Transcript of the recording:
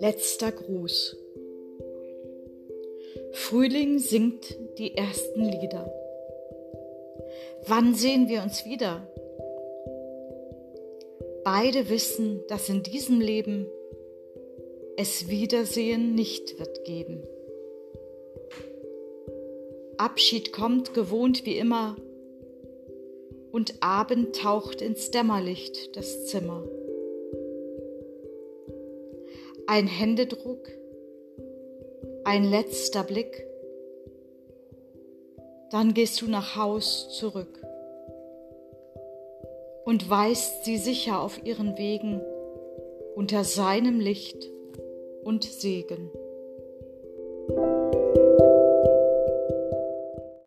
Letzter Gruß. Frühling singt die ersten Lieder. Wann sehen wir uns wieder? Beide wissen, dass in diesem Leben es Wiedersehen nicht wird geben. Abschied kommt gewohnt wie immer und Abend taucht ins Dämmerlicht das Zimmer. Ein Händedruck, ein letzter Blick, dann gehst du nach Haus zurück und weist sie sicher auf ihren Wegen unter seinem Licht und Segen.